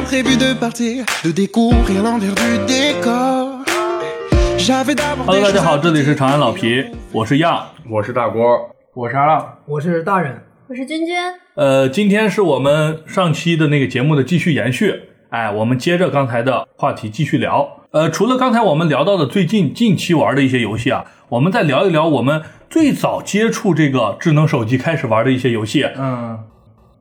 pas prévu de partir, de découvrir l'envers du décor. J'avais d'abord Hello，大家好，这里是长安老皮，我是亚。我是大郭，我是阿浪，我是大人，我是君君，呃，今天是我们上期的那个节目的继续延续，哎，我们接着刚才的话题继续聊。呃，除了刚才我们聊到的最近近期玩的一些游戏啊，我们再聊一聊我们最早接触这个智能手机开始玩的一些游戏。嗯，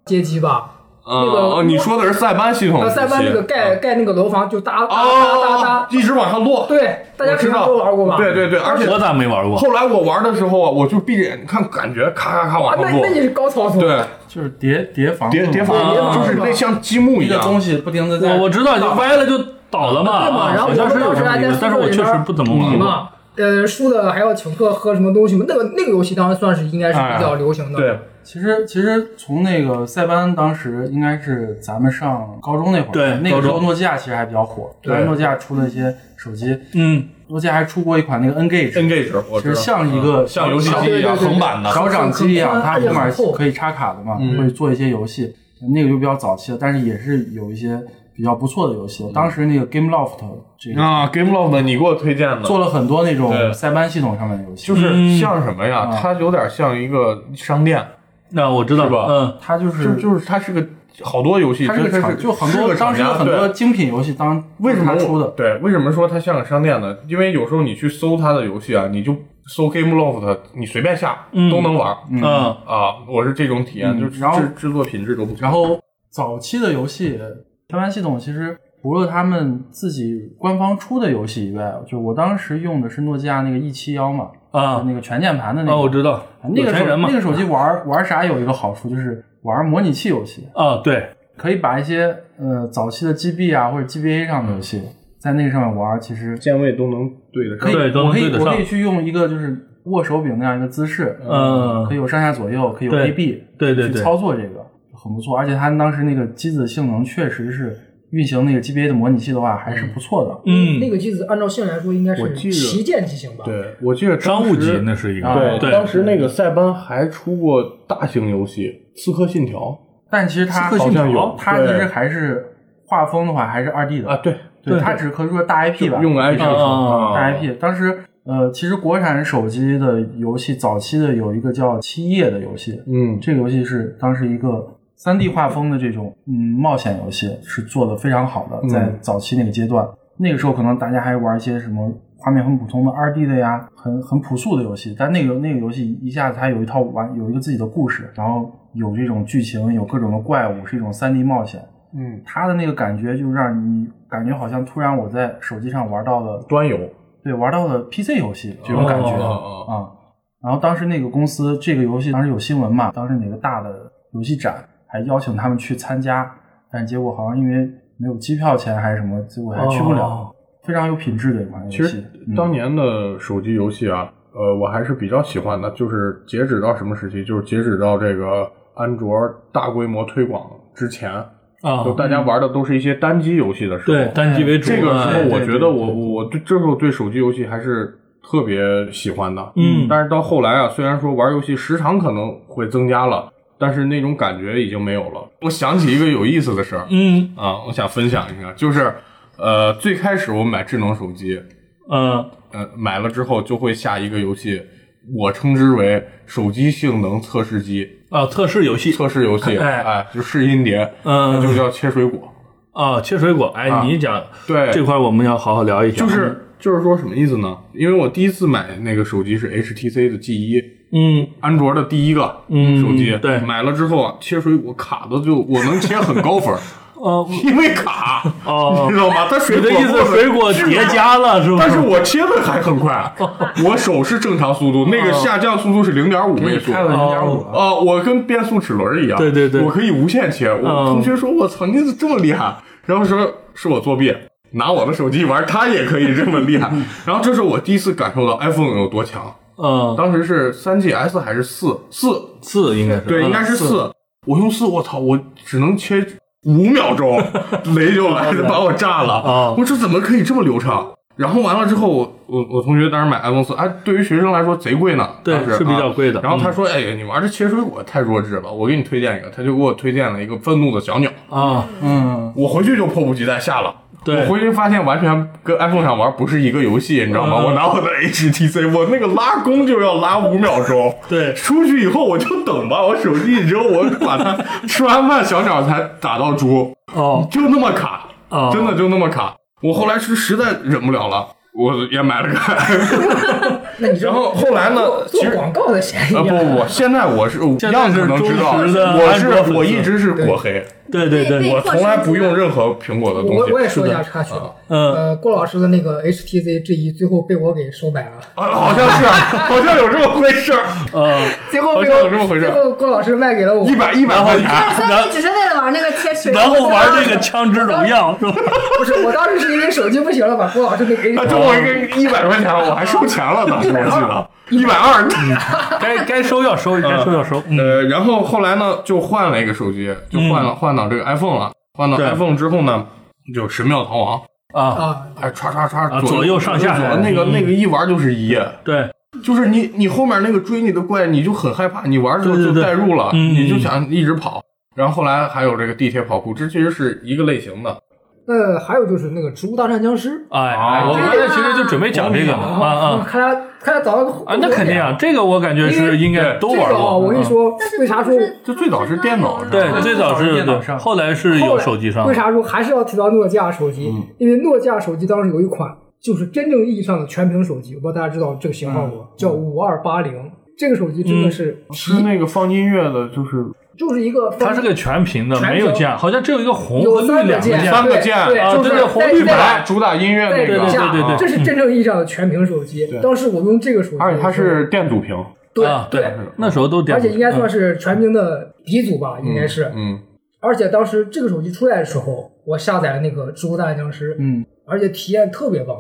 街机吧，啊那个哦，你说的是塞班系统塞班那个盖盖那个楼房就哒哒哒哒一直往上落，对，大家肯定我知道都玩过吧？对对对，而且我咋没玩过？后来我玩的时候啊，我就闭着眼看，感觉咔咔咔啊，往上落那那，你是高操作，对，就是叠叠房，叠叠房就是那像积木一样，东西不停的在我我知道，就歪了就倒了嘛，对嘛？啊然后是们当时有这么但是我确实边不怎么玩呃，输的还要请客喝什么东西嘛？那个那个游戏当时算是应该是比较流行的，对，其实其实从那个塞班当时应该是咱们上高中那会儿，对那个时候诺基亚其实还比较火，对诺基亚出了一些手机，嗯，诺基亚还出过一款那个 N Gage，Engage，我知道是像一个嗯像游戏机一样横版的，小掌机一样，它后面可以插卡的嘛，嗯会做一些游戏，那个就比较早期了，但是也是有一些比较不错的游戏。当时那个 Game Loft 这个啊，Game Loft 你给我推荐的，做了很多那种对塞班系统上面的游戏，就是像什么呀？嗯它有点像一个商店，那我知道是吧嗯，它就是就就是它是个好多游戏，它是个厂，就很多当时有很多精品游戏当为什么出的？对，为什么说它像个商店呢？因为有时候你去搜它的游戏啊，你就搜 Game Loft，你随便下、嗯都能玩嗯啊。我是这种体验，嗯就是然后制制作品质都不错。然后早期的游戏开发系统其实除了他们自己官方出的游戏以外，就我当时用的是诺基亚那个 E 七幺嘛，啊。那个全键盘的那啊，个，我知道，那个手有钱人嘛，那个手机玩玩啥有一个好处，就是玩模拟器游戏，啊，对，可以把一些呃早期的 GB 啊或者 GBA 上的游戏，在那个上面玩，其实键位都能对得上可以，对都能我可以对得上我可以去用一个就是握手柄那样一个姿势，嗯可以有上下左右，可以有 A B，去对对对操作这个很不错，而且它当时那个机子性能确实是运行那个 GBA 的模拟器的话还是不错的，嗯，那个机子按照现在来说应该是旗舰机型吧？对，我记得当商务时级那是一个，啊对，当时那个塞班还出过大型游戏《刺客信条但其实它刺客信条好像有，它其实还是画风的话还是二 D》的啊，，对，对，它只可以说大 IP 吧，用个 IP 大 IP。当时呃，其实国产手机的游戏早期的有一个叫《七夜》的游戏，嗯，这个游戏是当时一个三 D 画风的这种嗯冒险游戏，是做的非常好的，嗯。在早期那个阶段，那个时候可能大家还玩一些什么画面很普通的二 D 的呀，很很朴素的游戏，但那个那个游戏一下子它有一套玩有一个自己的故事，然后有这种剧情，有各种的怪物，是一种三 D 冒险。嗯，它的那个感觉就让你感觉好像突然我在手机上玩到了，端游。对，玩到了 PC 游戏这种感觉。哦。啊、然后当时那个公司这个游戏当时有新闻嘛，当时哪个大的游戏展还邀请他们去参加，但结果好像因为没有机票钱还是什么，结果还去不了。哦非常有品质的一款游戏。其实嗯当年的手机游戏啊，呃，我还是比较喜欢的。就是截止到什么时期？就是截止到这个安卓大规模推广之前，啊就，大家玩的都是一些单机游戏的时候。对，单机为主，这个时哎候，我觉得我我对这时候对手机游戏还是特别喜欢的。嗯但是到后来啊，虽然说玩游戏时长可能会增加了，但是那种感觉已经没有了。我想起一个有意思的事儿。嗯。啊，我想分享一下，就是呃，最开始我买智能手机，嗯。呃，买了之后就会下一个游戏，我称之为手机性能测试机。啊，测试游戏。测试游戏，哎。哎，就试音碟，嗯。它就叫切水果。啊，切水果，哎，啊。你讲对，这块我们要好好聊一下，就是就是说什么意思呢？因为我第一次买那个手机是 HTC 的 G 一，嗯安卓的第一个嗯手机，对买了之后啊，切水果卡的就 我能切很高分儿，哦因为卡，哦 你知道吗？它水果你的意思水果叠加了是吧？但是我切的还很快，我手是正常速度，那个下降速度是零点五倍速。零点五哦，啊，我跟变速齿轮一样，对对对我可以无限切。我嗯同学说：“我操，你怎么这么厉害？”然后说是我作弊，拿我的手机玩，他也可以这么厉害。然后这是我第一次感受到 iPhone 有多强。嗯，当时是三 GS 还是四？四？四应该是。对，嗯应该是四。我用四，我操，我只能切五秒钟，雷就来了，把我炸了。啊。我说怎么可以这么流畅？然后完了之后，我我我同学当时买 iPhone 四，哎，对于学生来说贼贵呢，对当时是比较贵的。啊然后他说，哎呀，你玩这切水果太弱智了，我给你推荐一个，他就给我推荐了一个愤怒的小鸟，啊，嗯，我回去就迫不及待下了。对。我回去发现完全跟 iPhone 上玩不是一个游戏，你知道吗？嗯。我拿我的 HTC，我那个拉弓就要拉五秒钟。对。出去以后我就等吧，我手机一扔，我把它吃完饭小鸟才打到猪，哦。就那么卡，哦。真的就那么卡。我后来是实在忍不了了，我也买了个 然后后来呢做其实广告的嫌疑啊。不不不，现在我是样子是能知道，忠实的我安卓粉丝。是我一直是果黑，对 对对，我从来不用任何苹果的东西。我我也说一下插曲，嗯呃，郭老师的那个 HTC G 一最后被我给收买了，啊，好像是，好像有这么回事儿，呃，最后被我这么回事最后郭老师卖给了我一百一百块钱。所以你只是为了玩那个切水，然后玩这个枪支荣耀是吧？不是，我当时是因为手机不行了，把郭老师给 给他 H 中我一个一百块钱了，我还收钱了，当时我记得一百二。该该收要收，该收要收。嗯，呃，然后后来呢，就换了一个手机，就换了换到这个 iPhone 了。换到 iPhone 之后呢，就神庙逃亡，啊，啊，哎，唰唰唰，啊左右上下左那个那个一玩就是一夜。对，就是你，你后面那个追你的怪，你就很害怕，你玩的时候就代入了，嗯你就想一直跑。然后后来还有这个地铁跑酷，这其实是一个类型的。那还有就是那个《植物大战僵尸》哎，啊我刚才其实就准备讲这个呢，啊啊看来看来找到个啊，那肯定啊，这个我感觉是应该都玩这个啊，过。我跟你说，为啥说就最早是电脑上对，嗯最早是，电脑上后来是有手机上为。啥说还是要提到诺基亚手机？嗯因为诺基亚手机当时有一款就是真正意义上的全屏手机，我不知道大家知道这个型号不？叫五二八零。这个手机真的是是那个放音乐的，就是就是一个它是个全屏的，没有键，好像只有一个红和有绿三个键，两个键。三个键对，啊就是对对红绿白主打音乐那个，对对对对这是真正意义上的全屏手机。当时我用这个手机，而且它是电阻屏，对啊，对对，，那时候都点，而且应该算是是全屏的鼻祖吧，应该是。嗯，而且当时这个手机出来的时候，我下载了那个《植物大战僵尸》，嗯，而且体验特别棒。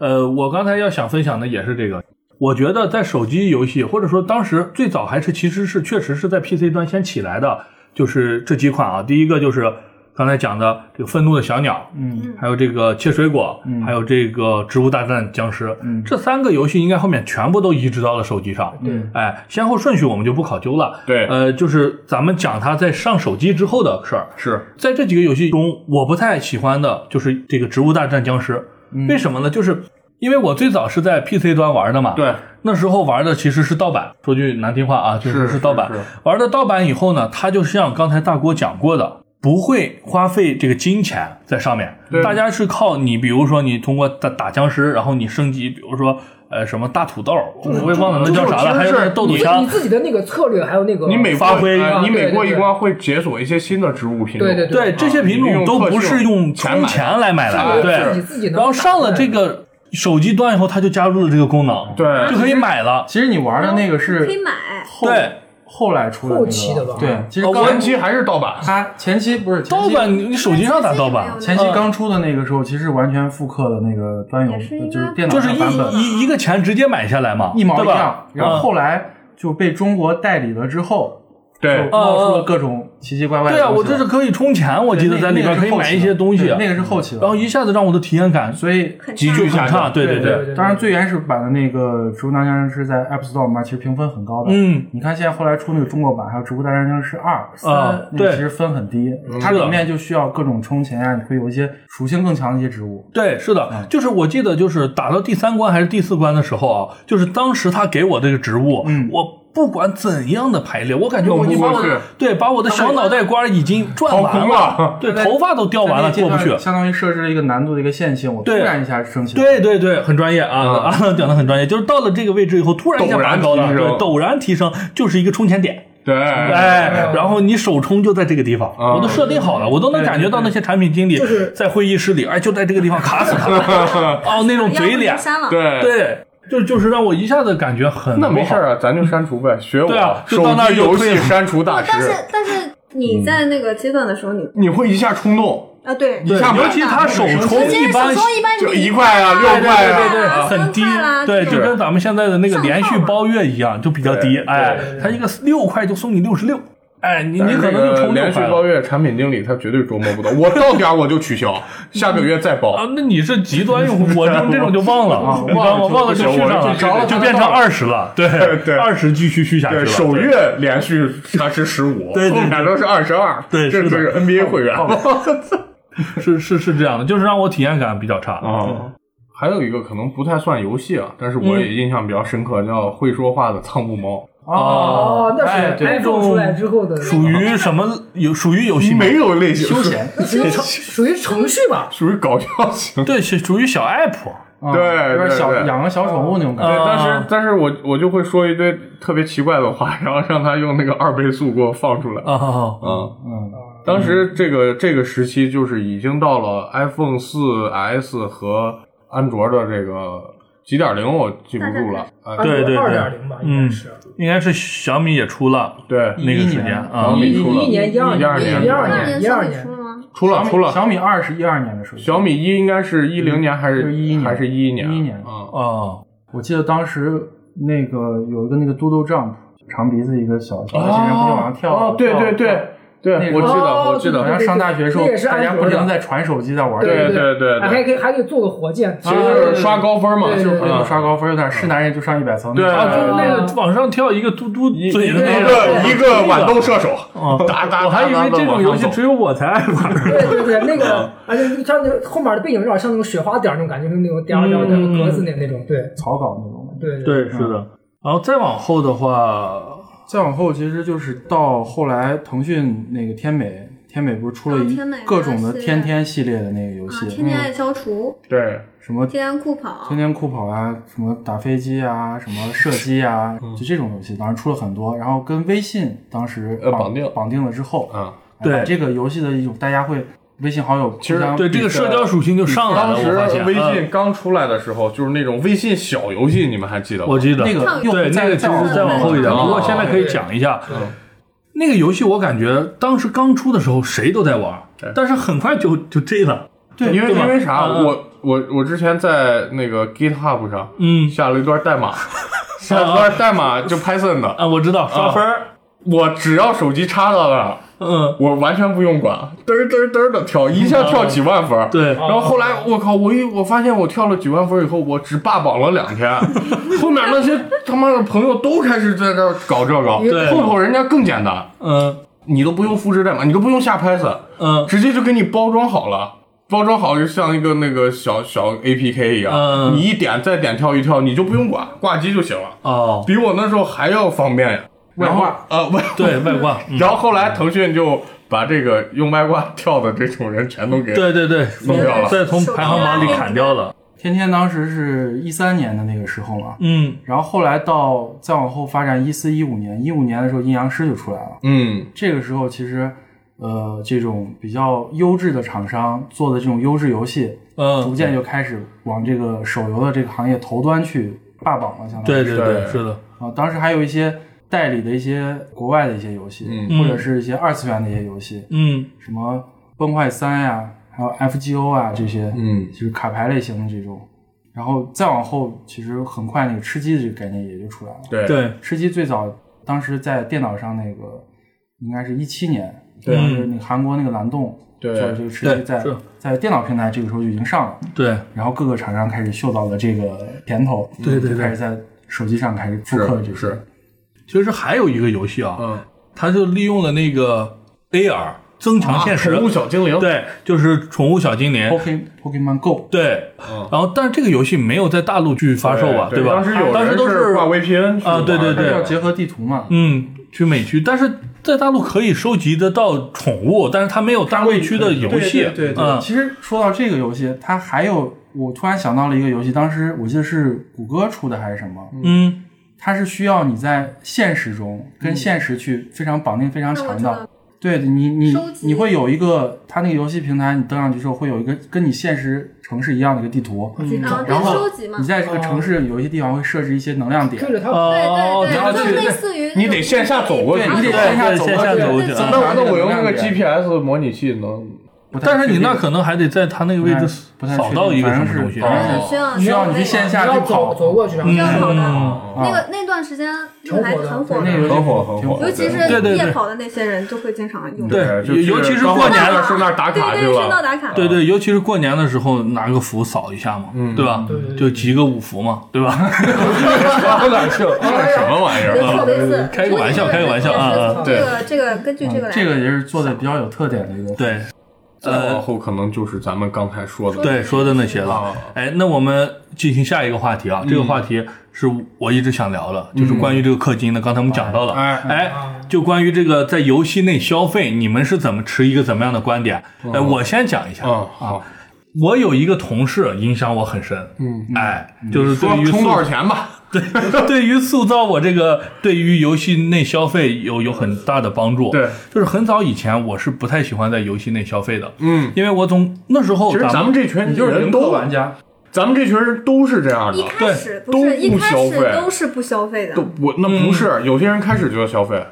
呃，我刚才要想分享的也是这个。我觉得在手机游戏，或者说当时最早还是其实是确实是在 PC 端先起来的，就是这几款啊。第一个就是刚才讲的这个愤怒的小鸟，嗯，还有这个切水果，嗯还有这个植物大战僵尸，嗯这三个游戏应该后面全部都移植到了手机上。嗯哎，先后顺序我们就不考究了。对呃，就是咱们讲它在上手机之后的事儿。是在这几个游戏中，我不太喜欢的就是这个《植物大战僵尸》，嗯为什么呢？就是因为我最早是在 PC 端玩的嘛，对，那时候玩的其实是盗版，说句难听话啊，就是是是盗版是是。玩的盗版以后呢，它就像刚才大郭讲过的，不会花费这个金钱在上面对，大家是靠你，比如说你通过打打僵尸，然后你升级，比如说呃什么大土豆，我也忘了那叫啥了，还有那个豆豆你枪你，自己的那个策略，还有那个你每发挥哎你每过一关会解锁一些新的植物品种，对对对这些品种都不是用充钱来买来的，对。自己能然后上了这个手机端以后，它就加入了这个功能，对。就可以买了。其实你玩的那个是可以买。后对。后来出的那个。后期的吧。对，其实哦刚前期还是盗版，它前期不是前期盗版，你手机上咋盗版？前期刚出的那个时候，其实完全复刻了那个端游就是电脑就是上版本，一一一个钱直接买下来嘛，一毛对吧？一样。然后嗯后来就被中国代理了之后，对。就冒出了各种奇奇怪怪的对啊，我这是可以充钱，我记得在里边可以买一些东西，那个是后期的，然后一下子让我的体验感所以急剧下降。对对对当然最原始版的那个《植物大战僵尸》在 App Store 里面其实评分很高的。嗯，你看现在后来出那个中国版，还有《植物大战僵尸二》、三啊，对那其实分很低，它里面就需要各种充钱啊，你会有一些属性更强的一些植物。对，是的，就是我记得就是打到第三关还是第四关的时候啊，就是当时他给我这个植物，嗯我不管怎样的排列，我感觉我已经把我对把我的小脑袋瓜已经转完空了。对，头发都掉完了，过不去。相当于设置了一个难度的一个线性，我突然一下升起来。对对对，很专业啊！阿浪 讲的很专业，就是到了这个位置以后，突然一下陡然拔高了，对，陡然提升，就是一个充钱点。对，哎，然后你首充就在这个地方，啊我都设定好了，我都能感觉到那些产品经理在会议室里，哎，就在这个地方卡死他，哦，那种嘴脸，对，对，就就是让我一下子感觉很。那没事儿啊，咱就删除呗，学我对啊就手到那儿机游戏删除大师但是，但是你在那个阶段的时候，你你会一下冲动，啊对，对，下尤其他手冲直接手一般一般就一块啊，六块啊，对对很低对，就跟咱们现在的那个连续包月一样，就比较低。对哎他，一个六块就送你六十六，哎，你你可能就冲就快了。续包月，产品经理他绝对琢磨不到，我到点儿我就取消，下个月再包。啊，那你是极端用户，我就这种就忘了，啊忘了？忘了就续上了，我就着了就变成二十了，对对二十继续续下去。首月连续它是十五，对对对后面都是二十二，对这是 NBA 会员是是是这样的，就是让我体验感比较差啊。还有一个可能不太算游戏啊，但是嗯我也印象比较深刻，叫会说话的仓木猫。哦，那是那种出来之后的，属于什么有属于游戏吗没有类型休闲，那属于程属于程序吧？属于搞笑型。对，是属于小 app。啊对有点小对对养个小宠物那种感对，觉。啊但是但是我我就会说一堆特别奇怪的话，然后让他用那个二倍速给我放出来。啊，嗯，嗯，当时这个这个时期就是已经到了 iPhone 四 S 和安卓的这个几点零，我记不住了。啊，对对对二点零吧，应嗯该是。应该是小米也出了对，那个时间啊小。米出了一年一二一二年一二二年一二年小米出，了吗？出了出了。小米二是一二年的手机，小米一应该是一零年还是是11年还是一一年？11年啊，哦，我记得当时那个有一个那个 Doodle Jump，长鼻子一个小小外星人不就往上跳？哦，对对对对，我记得哦我记得好像上大学的时候，大家不停地在传手机在玩这对个，对对还可以还可以做个火箭，其实就是刷高分嘛，就是刷高分，有点是男人就上一百层。对啊，就是那啊个往上跳一个嘟嘟一嘴的那个一个豌豆射手，哦，哒哒，我还以为这种游戏只有有我才爱玩。对对对，那个而且像那个后面的背景有点像那种雪花点儿那种感觉，就是那种点儿点儿点儿格子那那种，对草稿那种。对对，是的。然后再往后的话，再往后，其实就是到后来，腾讯那个天美，天美不是出了一各种的天天系列的那个游啊，戏，天天爱消除，对，什么天天酷跑天，天酷跑啊，什么打飞机啊，什么射击啊，嗯就这种游戏，当时出了很多。然后跟微信当时绑呃绑定绑定了之后，啊，对这个游戏的一种大家会微信好友其实对这个社交属性就上来了。当时微嗯信刚出来的时候，就是那种微信小游戏，你们还记得吗？我记得那个对，那个其实再往后一点，哦不过现在可以讲一下。嗯那个游戏我感觉当时刚出的时候谁都在玩，但是很快就就这了。对因为因为啥？我我我之前在那个 GitHub 上嗯下了一段代码，下了一段代码就 Python 的，啊，我知道刷分儿，我只要手机插到了，嗯，我完全不用管，嘚儿嘚儿嘚儿的跳，一下跳几万分。对，然后后来我靠，我一我发现我跳了几万分以后，我只霸榜了两天，后面那些他妈的朋友都开始在这搞这个，对。后头人家更简单，嗯。你都不用复制代码，你都不用下 Python，嗯。直接就给你包装好了。包装好就像一个那个小小 A P K 一样，嗯。你一点再点跳一跳，你就不用管，挂机就行了，哦，比我那时候还要方便呀。外挂。呃外对外挂，嗯。然后后来腾讯就把这个用外挂跳的这种人全都给对对对，弄掉了。再从排行榜里砍掉了。天天当时是一三年的那个时候嘛，嗯。然后后来到再往后发展，一四一五年，一五年的时候阴阳师就出来了。嗯。这个时候其实，呃，这种比较优质的厂商做的这种优质游戏，逐嗯，渐就开始往这个手游的这个行业头端去霸榜了，相当于对对，对是的，啊，当时还有一些代理的一些国外的一些游戏，嗯。或者是一些二次元的一些游戏，嗯。什么崩坏三呀，还有 FGO 啊这些，嗯。就是卡牌类型的这种。然后再往后，其实很快那个吃鸡的这个概念也就出来了。对。对，吃鸡最早当时在电脑上那个应该是一七年，对。当时那个韩国那个蓝洞对。做的这个吃鸡在在电脑平台这个时候就已经上了，对。然后各个厂商开始嗅到了这个甜头，对对开始在手机上开始复刻这些。是是其实还有一个游戏啊，嗯，它就利用了那个 AR 增强现实，啊宠物小精灵，对，就是宠物小精灵，Poke Pokemon Go，对，嗯。然后但是这个游戏没有在大陆去发售吧，吧？对当时有人当时都是挂 VPN 啊对对对。要结合地图嘛。嗯，去美区，但是在大陆可以收集得到宠物，但是它没有大陆区的游戏，对对对对嗯其实说到这个游戏，它还有我突然想到了一个游戏，当时我记得是谷歌出的还是什么，嗯它是需要你在现实中跟现实去非常绑定非常强的。对你你你会有一个，它那个游戏平台，你登上去之后会有一个跟你现实城市一样的一个地图，然后你，在这个城市有一些地方会设置一些能量点哦对对对，你要去就类似于你得线下走过去，你得线下走过去那啊那我用那个 GPS 模拟器能但是你那可能还得在他那个位置不太扫到一个什么东西。反正是哦需要需要你去线下去跑走走过去，那个那段时间那个还很火那个的，很火很火尤其是夜跑的那些人就会经常用。对就尤其是过年的时候那打卡对对，去了。顺道打卡。对对，尤其是过年的时候拿个符扫一下嘛，对吧？就集个五福嘛，对吧？有点像什么玩意儿？开个玩笑开个玩笑啊啊这个这个根据这个来，这个也是做的比较有特点的一个。对，再往后可能就是咱们刚才说的，对，说的那些了啊。哎，那我们进行下一个话题啊，这个话题是我一直想聊的，就是关于这个氪金的。刚才我们讲到了，哎哎，就关于这个在游戏内消费，你们是怎么持一个怎么样的观点？哎，我先讲一下。啊，好，我有一个同事影响我很深，嗯，哎，就是对于充多少钱吧？对，对于塑造我这个对于游戏内消费有有很大的帮助。对，就是很早以前我是不太喜欢在游戏内消费的，嗯，因为我总那时候其实咱们这群你就是零氪人都，玩家，咱们这群人都是这样的一。开始对不是一开始都不消费都是不消费的都，我那不是，有些人开始就要消费。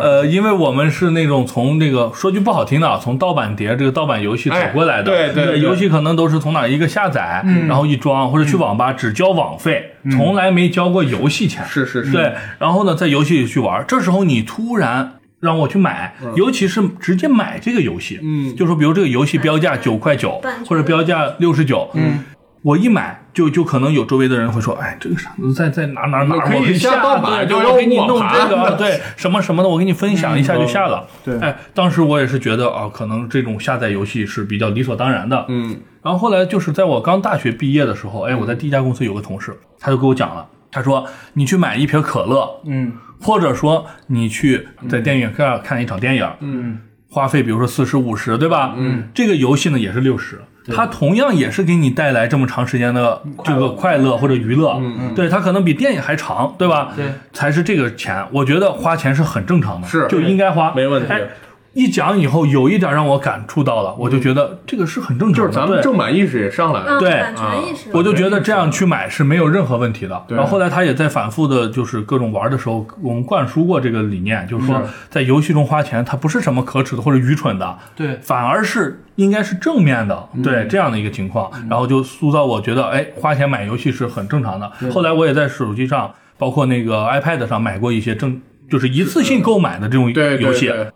呃，因为我们是那种从这个说句不好听的啊，从盗版碟这个盗版游戏走过来的，哎对对对。游戏可能都是从哪一个下载，然后一装或者去网吧只交网费，从来没交过游戏钱。是是是，对，然后呢，在游戏里去玩，这时候你突然让我去买，尤其是直接买这个游戏，嗯。就说比如这个游戏标价九块九或者标价六十九，嗯。我一买就就可能有周围的人会说，哎，这个傻子在在哪哪哪，可以我给你下就给你弄这个，对，什么什么的，我给你分享一下就下了。对。哎，当时我也是觉得啊，可能这种下载游戏是比较理所当然的。嗯。然后后来就是在我刚大学毕业的时候，哎，我在第一家公司有个同事，他就跟我讲了，他说你去买一瓶可乐，嗯。或者说你去在电影院看看一场电影，嗯，花费比如说四十五十，对吧？嗯，这个游戏呢也是六十，它同样也是给你带来这么长时间的这个快乐或者娱乐，嗯。对，它可能比电影还长，对吧？对，才是这个钱，我觉得花钱是很正常的，是。就应该花，没问题。哎一讲以后，有一点让我感触到了，我就觉得这个是很正常的，就是咱们对。正版意识也上来了。嗯，对。版权意识，我就觉得这样去买是没有任何问题的。然后后来他也在反复的，就是各种玩的时候，我们灌输过这个理念，就是说在游戏中花钱，它不是什么可耻的或者愚蠢的，对。反而是应该是正面的，对这样的一个情况。然后就塑造我觉得，哎，花钱买游戏是很正常的。后来我也在手机上，包括那个 iPad 上买过一些正。就是一次性购买的这种游戏，对对，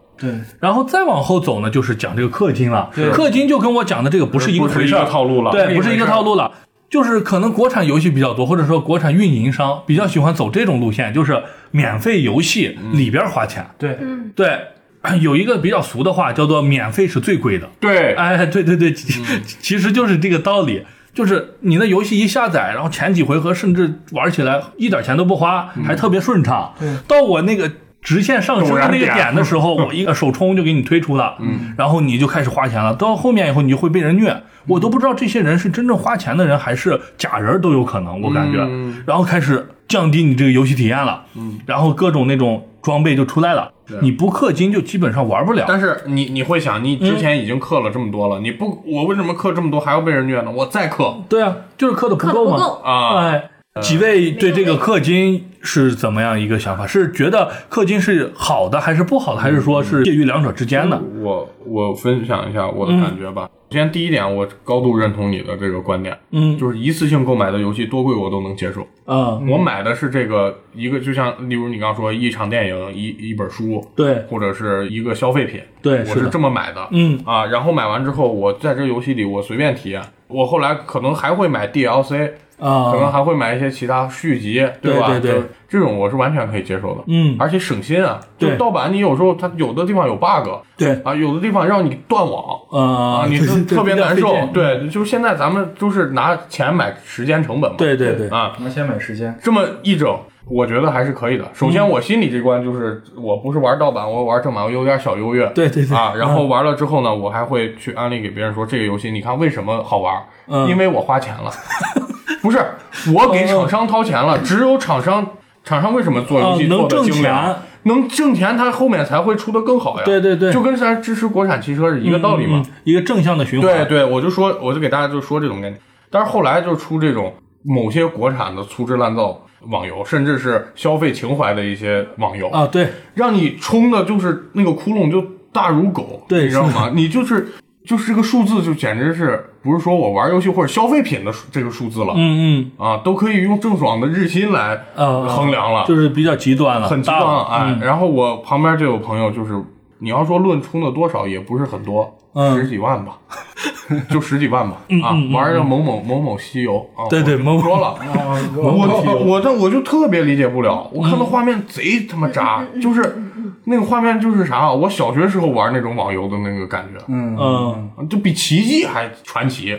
然后再往后走呢，就是讲这个氪金了。对氪金就跟我讲的这个不是一个回事儿套路了对，不是一个套路了。就是可能国产游戏比较多，或者说国产运营商比较喜欢走这种路线，就是免费游戏里边花钱。对，嗯对，有一个比较俗的话叫做“免费是最贵的”。对，哎，对对对，其其实就是这个道理。就是你的游戏一下载，然后前几回合甚至玩起来一点钱都不花，还特别顺畅。到我那个直线上升的那个点的时候，我一个手冲就给你推出了，嗯，然后你就开始花钱了。到后面以后，你就会被人虐，我都不知道这些人是真正花钱的人还是假人都有可能，我感觉。嗯然后开始降低你这个游戏体验了，嗯，然后各种那种装备就出来了，你不氪金就基本上玩不了。但是你你会想，你嗯之前已经氪了这么多了，你不，我为什么氪这么多还要被人虐呢？我再氪对啊，就是氪的不够嘛。不够，啊，哎，几位对这个氪金是怎么样一个想法？是觉得氪金是好的还是不好的，还是说是介于两者之间的？我我分享一下我的感觉吧。首先第一点，我高度认同你的这个观点，嗯。就是一次性购买的游戏多贵我都能接受。啊，我买的是这个一个，就像例如你刚刚说一场电影、一一本书，对。或者是一个消费品，对，我是这么买的。嗯。啊，然后买完之后，我在这游戏里我随便体验，我后来可能还会买 DLC，啊，可能还会买一些其他续集，吧？对对对。就是这种我是完全可以接受的。嗯而且省心啊，就对盗版你有时候它有的地方有 bug 对啊，有的地方让你断网。啊啊，你是特别难受对，就是现在咱们就是拿钱买时间成本嘛，对对对啊，我们先买时间，这么一整，我觉得还是可以的。首嗯先，我心里这关就是，我不是玩盗版，我玩正版，我有点小优越。对对对啊，然后玩了之后呢，我还会去安利给别人说这个游戏，你看为什么好玩？嗯因为我花钱了，不是我给厂商掏钱了，只有厂商。厂商为什么做游戏啊能做的精挣良钱？能挣钱，他后面才会出的更好呀。对对对就跟咱支持国产汽车是一个道理嘛。嗯嗯一个正向的循环。对对，我就说，我就给大家就说这种概念。但是后来就出这种某些国产的粗制滥造网游，甚至是消费情怀的一些网游，啊，对让你充的就是那个窟窿就大如狗，对你知道吗？你就是就是这个数字就简直是不是说我玩游戏或者消费品的数这个数字了，嗯嗯啊，都可以用郑爽的日薪来衡量了，就是比较极端了，很极端了哎。嗯然后我旁边就有朋友，就是你要说论充的多少，也不是很多，嗯十几万吧，就十几万吧啊玩的某某某某西游啊，对对不说了。啊我我这我就特别理解不了，我看到画面贼他妈渣，就是那个画面就是啥，我小学时候玩那种网游的那个感觉，嗯嗯，就比奇迹还传奇，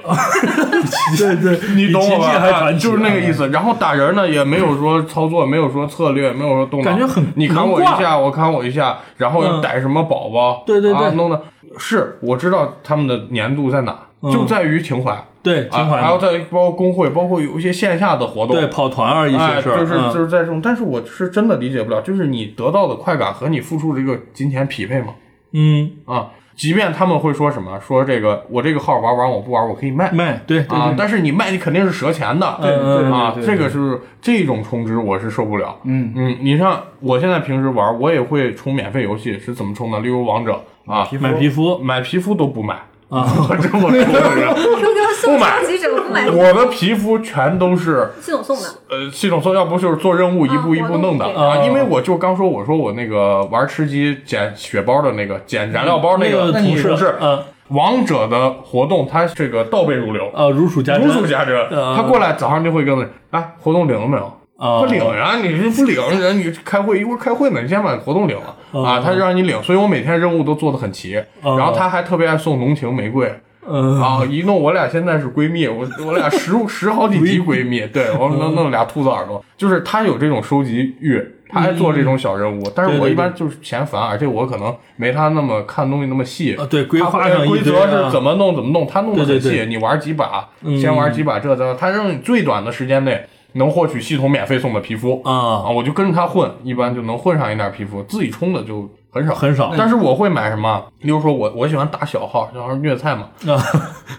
对对，你懂我吧？比奇迹还传就是那个意思。然后打人呢，也没有说操作，没有说策略，没有说动脑，感觉很你砍我一下，我砍我一下，然后嗯逮什么宝宝，对对对啊弄的是我知道他们的粘度在哪，嗯就在于情怀。对还有在包括工会，包括有一些线下的活动，对跑团啊一哎，些事儿，就是嗯就是在这种，但是我是真的理解不了，就是你得到的快感和你付出的这个金钱匹配吗？嗯啊，即便他们会说什么，说这个我这个号玩完我不玩我可以卖卖对对啊，但是你卖你肯定是折钱的，对对对啊，对对这个是这种充值我是受不了。嗯嗯，你像我现在平时玩，我也会充免费游戏，是怎么充的？例如王者啊，买皮肤买皮肤都不买啊，我这么说的人 不买我的皮肤全都是系统送的。呃，系统送要不就是做任务一步一步弄的啊，嗯因为我就刚说我说我那个玩吃鸡捡血包的那个捡燃料包那个个同事是嗯王者的活动，他这个倒背如流，啊如数家珍，如数家珍。嗯他过来早上就会跟我哎，活动领了没有？啊不领呀，你是不领人，你开会一会儿开会呢，你先把活动领了啊，嗯他就让你领，所以我每天任务都做的很齐，嗯然后他还特别爱送浓情玫瑰。嗯。啊，一弄我俩现在是闺蜜，我我俩十十好几级闺蜜，对我们能弄俩兔子耳朵，就是他有这种收集欲，他爱做这种小任务，但是我一般就是嫌烦，而且我可能没他那么看东西那么细啊对规划他上一规则是怎么弄怎么弄，他弄的很细，对。对对你玩几把，嗯先玩几把这这，他让你最短的时间内能获取系统免费送的皮肤啊。啊，我就跟着他混，一般就能混上一点皮肤，自己充的就很少很少。但是我会买什么？例如说我我喜欢打小号，小号虐菜嘛，啊。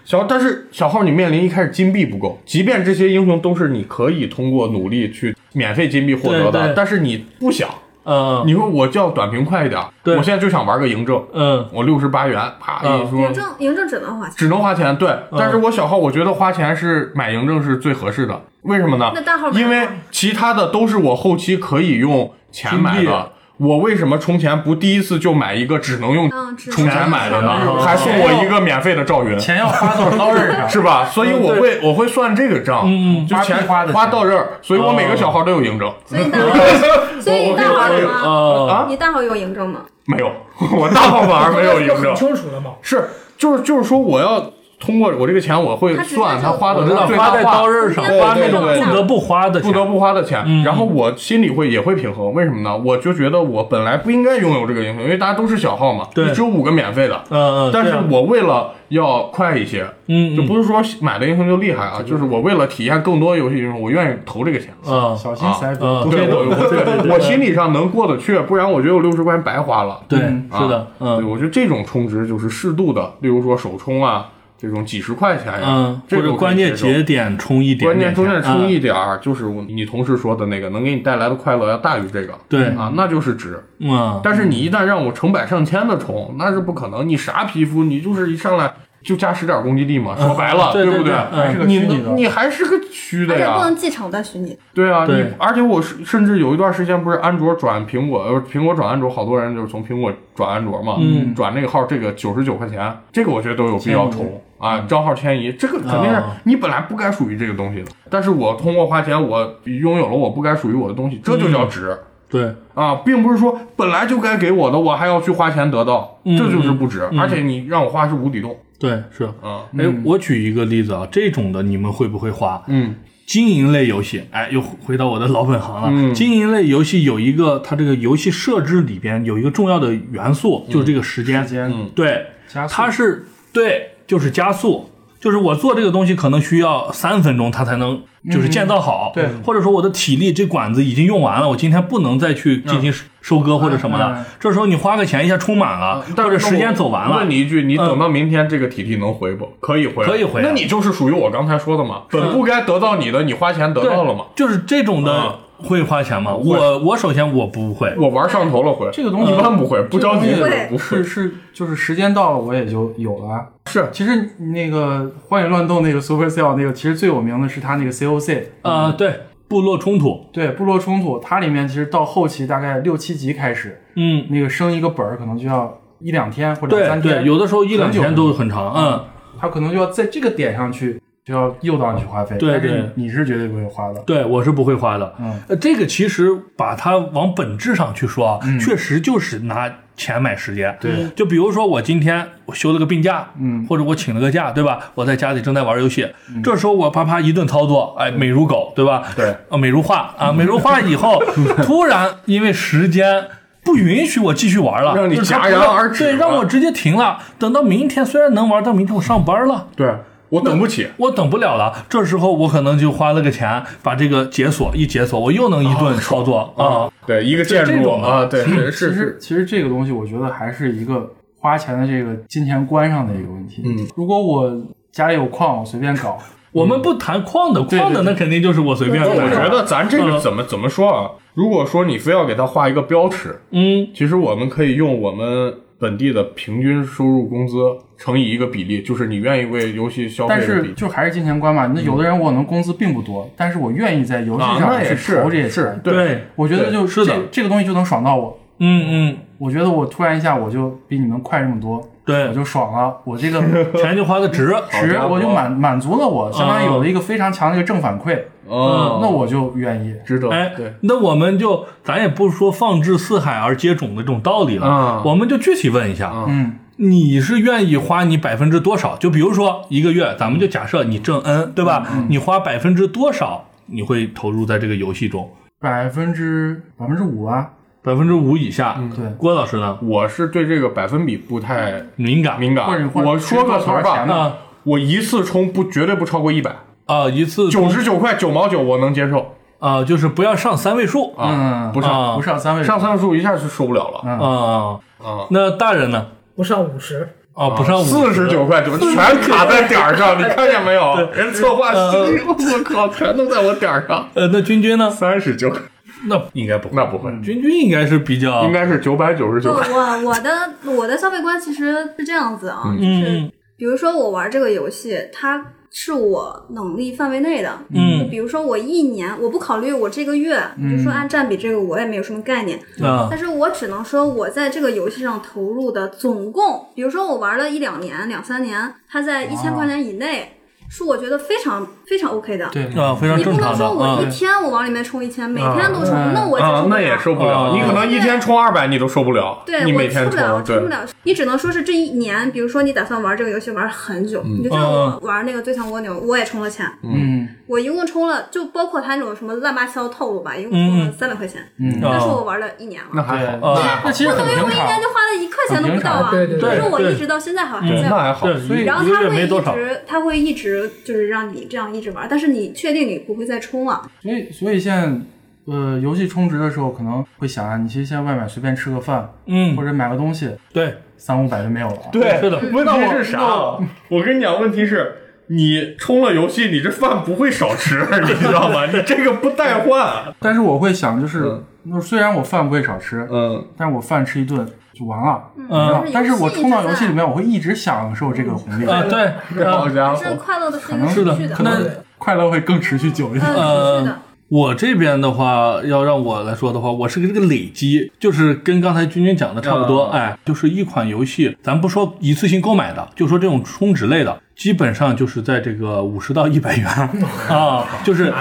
小，但是小号你面临一开始金币不够，即便这些英雄都是你可以通过努力去免费金币获得对对。的，但是你不想，嗯。你说我叫短平快一点，对。我现在就想玩个嬴政，嗯。我六十八元，啪嗯。一说。嬴政嬴政只能花钱，只能花钱，对，但是我小号我觉得花钱是买嬴政是最合适的，为什么呢？那大号？因为其他的都是我后期可以用钱买的。我为什么充钱不第一次就买一个只能用充钱买的呢？还送我一个免费的赵云，钱要花到刀刃上，是吧？所以我会我会算这个账，嗯嗯就钱花花的钱花到这儿，所以我每个小号都有嬴政。所以大号，所以你大号有吗？呃啊你大号有嬴政吗？没有，我大号反而没有嬴很政。清楚了吗。是，就是就是说，我要通过我这个钱，我会算他花的我知花在刀。刃上，花那种不得不花的钱，不得不花的钱，嗯。然后我心里会也会平衡，为什么呢？我就觉得我本来不应该拥有这个英雄，因为大家都是小号嘛，你只有五个免费的，嗯嗯，但是我为了要快一些，嗯嗯。就不是说买的英雄就厉害啊，就是我为了体验更多游戏英雄，我愿意投这个钱。嗯。小心塞嗯住。对，我我对我心理上能过得去，不然我觉得我六十块钱白花了。对是的，嗯。我觉得这种充值就是适度的，例如说首充啊，这种几十块钱呀，或者关键节点充一点关键中间充嗯一点儿，就是你同事说的那个，能给你带来的快乐要大于这个。对啊，那就是值。嗯，但是你一旦让我成百上千的充，那是不可能。你啥皮肤，你就是一上来就加十点攻击力嘛，说白了，对对不对？对嗯。还是个你虚拟的。你还是个虚的而且不呀。能继承的虚拟。对啊，对。你而且我是甚至有一段时间不是安卓转苹果，呃，苹果转安卓，好多人就是从苹果转安卓嘛，嗯。转那个号这个九十九块钱，这个我觉得都有必要充啊，账号迁移，这个肯定是啊。你本来不该属于这个东西的，但是我通过花钱，我拥有了我不该属于我的东西，这就叫值。对，啊，并不是说本来就该给我的，我还要去花钱得到，嗯这就是不值。而且你让我花是无底洞，对是。啊，哎，我举一个例子啊，这种的你们会不会花？嗯经营类游戏，哎，又回到我的老本行了。嗯经营类游戏有一个，它这个游戏设置里边有一个重要的元素，就是这个时间。时间嗯对，加速它是对，就是加速。就是我做这个东西可能需要三分钟，它才能就是建造好。对或者说我的体力这管子已经用完了，我今天不能再去进行收割或者什么的。嗯这时候你花个钱一下充满了，但是或者时间走完了问，你一句，你等到明天这个体力能回不？可以回，可以回啊那你就是属于我刚才说的嘛，本不该得到你的，你花钱得到了嘛。就是这种的啊会花钱吗？我我首先我不会，我玩上头了会，这个东西一般不会，不着急。这个东西不会。是是就是时间到了我也就有了。是。其实那个《荒野乱斗》那个 Supercell 那个，其实最有名的是它那个 COC，呃，对，部落冲突，对部落冲突，它里面其实到后期大概六七集开始，嗯，那个升一个本儿可能就要一两天或者三天，对对，有的时候一两天都很长，嗯。它可能就要在这个点上去就要诱导你去花费，对对但是你你是绝对不会花的。对，我是不会花的。嗯，呃，这个其实把它往本质上去说啊，确实就是拿钱买时间。对，就比如说我今天我休了个病假，嗯或者我请了个假，对吧？我在家里正在玩游戏，这时候我啪啪一顿操作，哎，美如狗，对吧？对，啊，美如画啊，美如画以后，突然因为时间。不允许我继续玩了，让你戛然而止对，让我直接停了。等到明天，虽然能玩，但明天我上班了，对我等不起。我等不了了，这时候我可能就花了个钱，把这个解锁一解锁，我又能一顿操作 啊。对，一个建筑啊，对，是其是实是，其实这个东西，我觉得还是一个花钱的这个金钱观上的一个问题。嗯，如果我家里有矿，我随便搞，我们不谈矿的，矿的那肯定就是我随便。我觉得咱这个嗯怎么怎么说啊？如果说你非要给它画一个标尺，嗯，其实我们可以用我们本地的平均收入工资乘以一个比例，就是你愿意为游戏消费但的比例。是就还是金钱观嘛。那有的人我能工资并不多，但是我愿意在游戏啊，上去投这些是钱，，对，我觉得就是这这个东西就能爽到我。嗯嗯我觉得我突然一下我就比你们快这么多，嗯，对我，就爽了。我这个 钱就花的值。值我就满满足了我，相当于有了一个非常强的一个正反馈，嗯，那我就愿意。值得。哎对，，那我们就咱也不说放置四海而皆准的这种道理了，嗯我们就具体问一下，嗯，你是愿意花你百分之多少？就比如说一个月，咱们就假设你挣 N，对吧？你花百分之多少你会投入在这个游戏中？百分之百分之五啊，百分之五以下。对。郭老师呢？我是对这个百分比不太敏感。敏感。我说个词儿吧多少钱，呢啊我一次充不绝对不超过一百，啊，一次九十九块九毛九我能接受。啊，就是不要上三位数。啊嗯，不上。啊。不上三位数，上三位数一下就受不了了。嗯。啊。啊。那大人呢？不上五十，啊，不上四十九块九，全卡在点儿上，你看见没有？人策划师，我靠，全都在我点儿上。呃，那君君呢？三十九，那应该不会，那不会，君君应该是比较应该是九百九十九。我。我我的我的消费观其实是这样子啊，就是嗯。比如说我玩这个游戏，它是我能力范围内的。嗯。比如说我一年，我不考虑我这个月，就说按占比这个我也没有什么概念，啊但是我只能说我在这个游戏上投入的总共，比如说我玩了一两年、两三年，它在一千块钱以内，是我觉得非常非常 OK 的。对，啊，非常你不能正常的啊说我一。天我往里面充一千，每天都充，嗯那我接受，不了。啊那也受不了。啊你可能一天充二百，你都受不了。对，你我每天充，出不了。你只能说是这一年，比如说你打算玩这个游戏玩很久，你就像我玩那个最强蜗牛，我也充了钱，嗯我一共充了，就包括他那种什么乱八七糟套路吧，一共充了三百块钱，嗯，但是我玩了一年了。那还好。啊，那其实不很平常能因为我一年。就花了一块钱都不到啊！对对可是我一直到现在还还在还好。对，所以然后他会一。直，他会一直就是让你这样一直玩，但是你确定你不会再充了。所以所以现在呃，游戏充值的时候可能会想啊，你其实现在外面随便吃个饭，嗯或，者买个东西，对，三五百就没有了。对，是的问题是啥？我跟你讲，问题是你充了游戏，你这饭不会少吃，你知道吗？你这个不代换。但是我会想，就是那虽然我饭不会少吃，嗯，但是我饭吃一顿就完了。嗯但是我充到游戏里面，我会一直享受这个红利，啊，对，好家是伙，快乐的是可能是的，可能快乐会更持续久一点。嗯，我这边的话，要让我来说的话，我是个这个累积，就是跟刚才君君讲的差不多。嗯哎，就是一款游戏，咱不说一次性购买的，就说这种充值类的，基本上就是在这个五十到一百元。啊，就是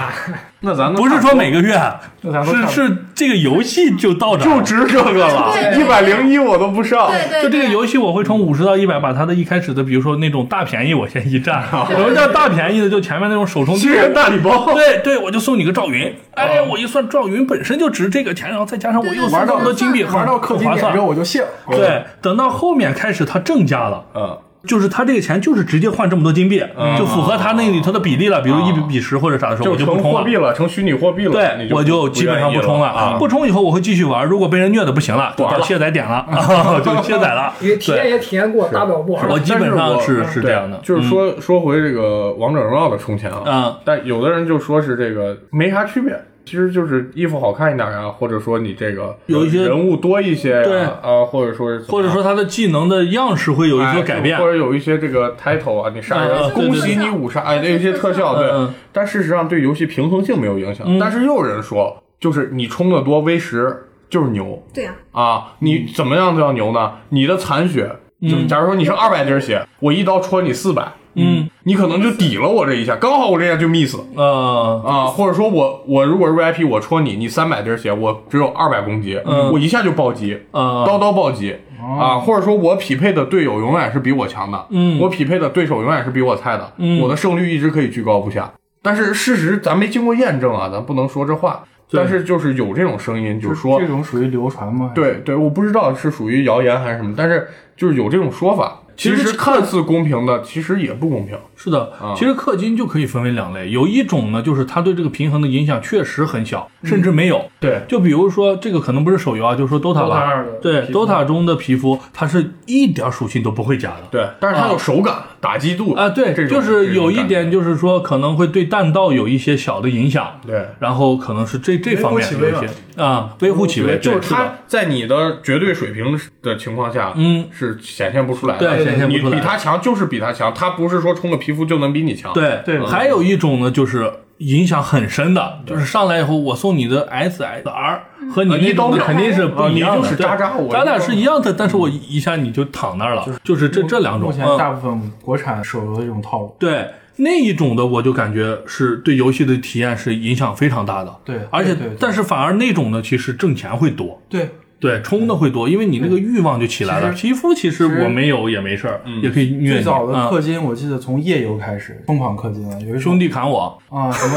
那咱不是说每个月，是是这个游戏就到这就值这个了，一百零一我都不上。对对，就这个游戏，我会从五十到一百，把它的一开始的，比如说那种大便宜，我先一占。什么叫大便宜的？就前面那种手充新人大礼包，对对，我就送你个赵云。哎，我一算赵云本身就值这个钱，然后再加上我又送对对这么多金币，玩到氪金划算。点之后。我就谢了。对，等到后面开始它正价了，嗯，就是他这个钱就是直接换这么多金币，就符合他那里头的比例了，比如一比比十或者啥的时候，就我就不充了。成货币了，成虚拟货币了，对，就我就基本上不充了。啊。不充以后我会继续玩，如果被人虐的不行了，就到卸载点了，就卸载了。也体验对，也体验过，大不了不玩。了。我基本上是是这样的，就是说说回这个王者荣耀的充钱啊，嗯。但有的人就说是这个没啥区别，其实就是衣服好看一点啊，或者说你这个有一些人物多一些呀，对啊，或者说是或者说他的技能的样式会有一些改变或。者有一些这个 title 啊，你杀人，恭喜你五杀，哎，有一些特效，对。但事实上对游戏平衡性没有影响。嗯但是又有人说，就是你充的多 V 十就是牛对呀、啊，你怎么样都要牛呢？你的残血，就假如说你是二百滴血，我一刀戳你四百，嗯，你可能就抵了我这一下，刚好我这下就 miss 呃，啊，或者说我我如果是 VIP，我戳你，你三百滴血，我只有二百攻击，嗯我一下就暴击，呃刀刀暴击。啊，或者说我匹配的队友永远是比我强的，嗯我匹配的对手永远是比我菜的，嗯我的胜率一直可以居高不下。但是事实咱没经过验证啊，咱不能说这话。但是就是有这种声音，就是说这，种属于流传吗？对对，我不知道是属于谣言还是什么，但是就是有这种说法。其其实实看似公平的，其实也不公平。是的，其实氪金就可以分为两类，有一种呢，就是它对这个平衡的影响确实很小，甚至没有。对就比如说这个可能不是手游啊，就是说 DOTA 吧二，对 DOTA 中的皮肤，它是一点属性都不会加的。对，但是它有手感、打击度啊，对，这种就是有一，点，就是说可能会对弹道有一些小的影响，对。然后可能是这这方面的些啊，微乎其微，就是它在你的绝对水平的情况下，嗯，是显现不出来的。对显现不出来你比他强就是比他强，他不是说充个皮肤就能比你强。对对还有一种呢，就是影响很深的，就是上来以后我送你的 SSR 和你啊那种的一刀秒肯定是不一样的，啊你就是渣渣我咱俩是一样的，但是我一下你就躺那儿了，就是这这两种目。前嗯大部分国产手游的这种套路。对那一种的，我就感觉是对游戏的体验是影响非常大的。对而且但是反而那种的，其实挣钱会多。对，对，充的会多，因为你那个欲望就起来了。其皮肤其实我没有也没事儿，也可以虐你。最早的啊氪金，我记得从夜游开始疯狂氪金了，有一兄弟砍我，啊什么，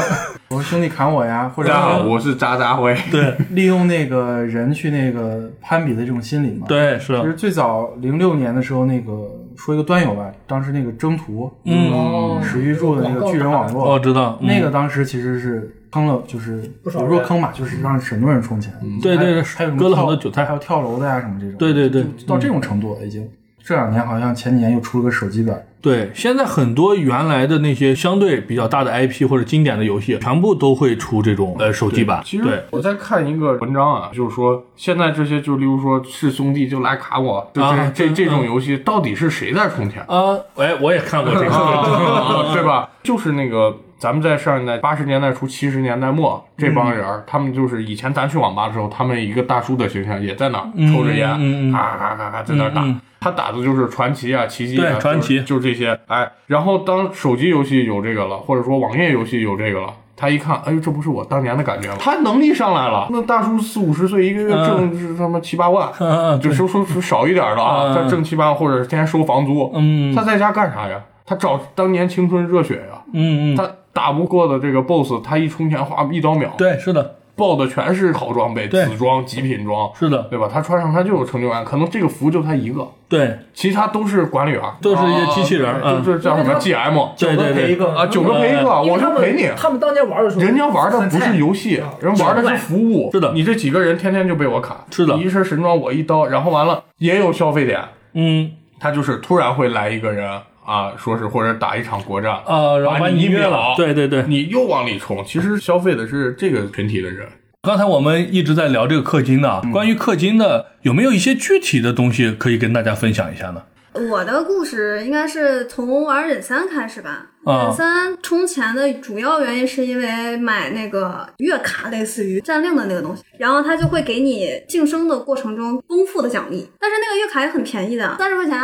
我说兄弟砍我呀，或者大家好，我是渣渣辉。对利用那个人去那个攀比的这种心理嘛。，对是其，实最早零六年的时候，那个说一个端游吧，当时那个征途，嗯，哦史玉柱的那个巨人网络，我知道嗯那个当时其实是坑了，就是不少也不说坑吧，就是让很多人充钱。对对对还有割了很多韭菜还有跳楼的呀什么这种。对对对到这种程度了已经。这两年好像前几年又出了个手机版，对，现在很多原来的那些相对比较大的 IP 或者经典的游戏，全部都会出这种呃手机版。其对实我在看一个文章啊，就是说现在这些，就例如说是兄弟就来卡我，就这、啊这这种游戏到底是谁在充钱？啊，哎，我也看过这个，啊，对吧？就是那个咱们在上一代八十年代初、七十年代末这帮人儿，他们就是以前咱去网吧的时候，他们一个大叔的形象也在那儿抽着烟，嗯嗯嗯咔咔咔咔在那儿打。他打的就是传奇啊、奇迹啊，传奇就就这些。哎，然后当手机游戏有这个了，或者说网页游戏有这个了。他一看，哎呦，这不是我当年的感觉吗？他能力上来了，那大叔四五十岁，一个月挣是他妈七八万，就说说说少一点的啊，嗯他挣七八万，或者是天天收房租，嗯他在家干啥呀？他找当年青春热血呀。嗯嗯，他打不过的这个 BOSS，他一充钱花一刀秒，对，是的，爆的全是好装备、对。紫装、极品装，是的，对吧？他穿上他就有成就感，可能这个服就他一个，对，其他都是管理员，都是一些机器人啊嗯。就是叫什么 GM，对对对，赔一个啊，九个赔一个，我因为他们就赔你。他们当年玩的时候，人家玩的不是游戏啊，人玩的是服务。是的。你这几个人天天就被我砍，是的。你一身神装我一刀，然后完了也有消费点，嗯。他就是突然会来一个人啊，说是或者打一场国战，啊，然后把把你一秒你虐了，对对对。你又往里冲，其实消费的是这个群体的人。刚才我们一直在聊这个氪金的，关于氪金的有没有一些具体的东西可以跟大家分享一下呢？我的故事应该是从玩忍三开始吧。啊忍三充钱的主要原因是因为买那个月卡，类似于战令的那个东西，然后它就会给你晋升的过程中丰富的奖励。但是那个月卡也很便宜的，三十块钱，